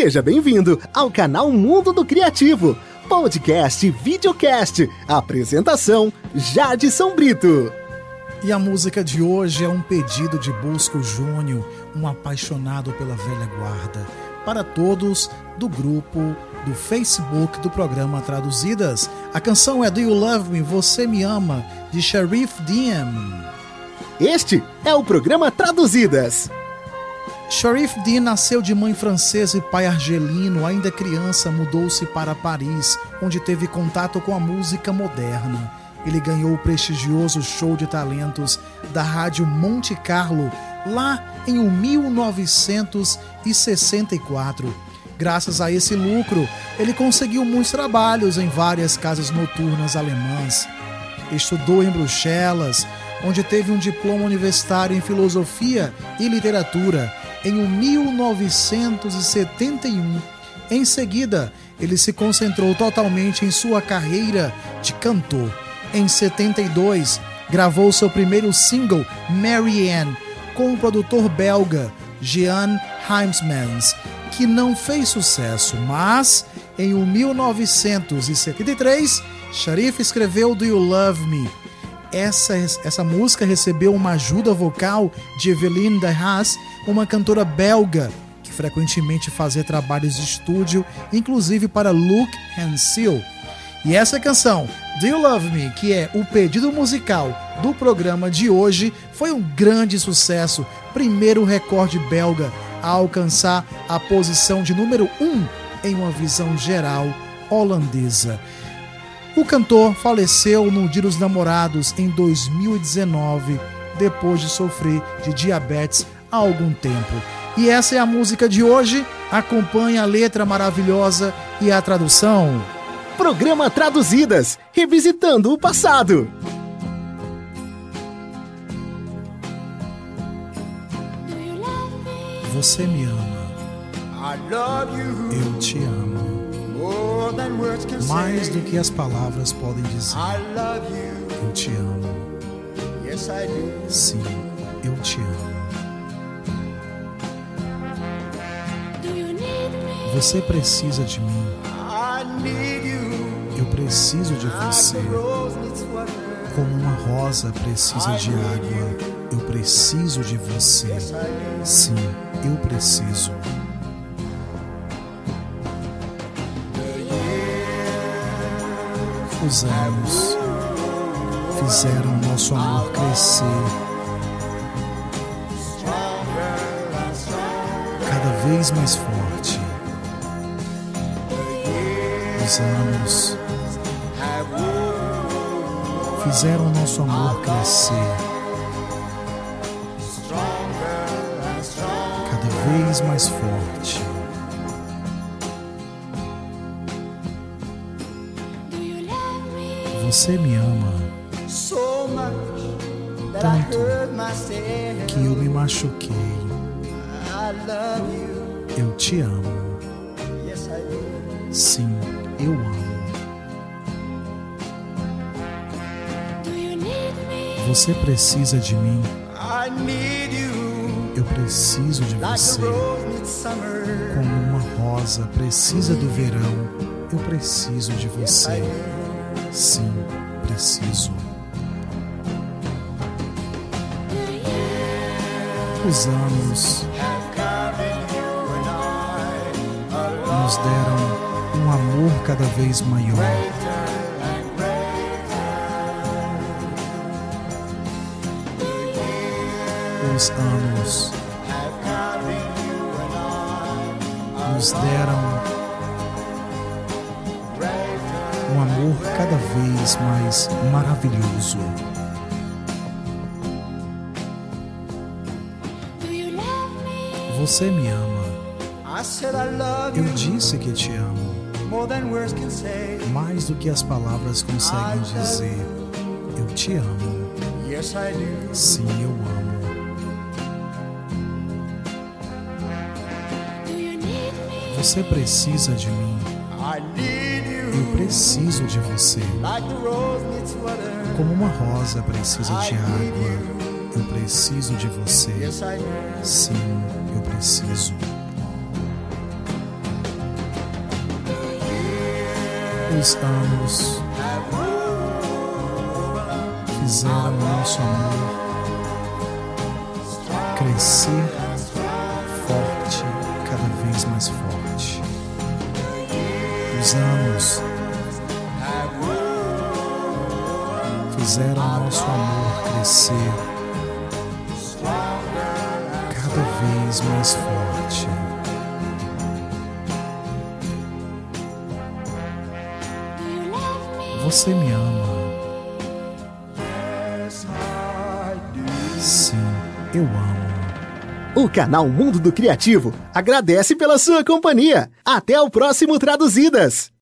Seja bem-vindo ao canal Mundo do Criativo, podcast e videocast. Apresentação: Jade São Brito. E a música de hoje é um pedido de Bosco Júnior, um apaixonado pela velha guarda, para todos do grupo do Facebook do programa Traduzidas. A canção é Do You Love Me? Você Me Ama, de Sharif Diem. Este é o programa Traduzidas. Sharif Dean nasceu de mãe francesa e pai argelino. Ainda criança, mudou-se para Paris, onde teve contato com a música moderna. Ele ganhou o prestigioso show de talentos da rádio Monte Carlo, lá em 1964. Graças a esse lucro, ele conseguiu muitos trabalhos em várias casas noturnas alemãs. Estudou em Bruxelas, onde teve um diploma universitário em filosofia e literatura em 1971. Em seguida, ele se concentrou totalmente em sua carreira de cantor. Em 72, gravou seu primeiro single, Marianne, com o produtor belga Jean Heimsmans, que não fez sucesso, mas em 1973, Sharif escreveu Do You Love Me? Essa, essa música recebeu uma ajuda vocal de Eveline Haas, uma cantora belga que frequentemente fazia trabalhos de estúdio, inclusive para Luke Seal. E essa canção, Do You Love Me, que é o pedido musical do programa de hoje, foi um grande sucesso, primeiro recorde belga a alcançar a posição de número 1 um em uma visão geral holandesa. O cantor faleceu no Dia dos Namorados em 2019, depois de sofrer de diabetes há algum tempo. E essa é a música de hoje. Acompanhe a letra maravilhosa e a tradução. Programa Traduzidas Revisitando o Passado. Você me ama. Eu te amo. Mais do que as palavras podem dizer. Eu te amo. Sim, eu te amo. Você precisa de mim. Eu preciso de você. Como uma rosa precisa de água, eu preciso de você. Sim, eu preciso. Os anos fizeram nosso amor crescer. Cada vez mais forte. Os anos fizeram nosso amor crescer. Cada vez mais forte. Você me ama tanto que eu me machuquei. Eu te amo. Sim, eu amo. Você precisa de mim. Eu preciso de você. Como uma rosa precisa do verão, eu preciso de você. Sim, preciso. Os anos nos deram um amor cada vez maior. Os anos nos deram um amor cada vez mais maravilhoso. Você me ama. Eu disse que te amo. Mais do que as palavras conseguem dizer. Eu te amo. Sim, eu amo. Você precisa de mim. Eu preciso de você. Como uma rosa precisa de água. Eu preciso de você. Sim, eu preciso. Os anos fizeram nosso amor crescer forte, cada vez mais forte. Os anos fizeram nosso amor crescer cada vez mais forte. Você me ama. Sim, eu amo. O canal Mundo do Criativo agradece pela sua companhia. Até o próximo Traduzidas!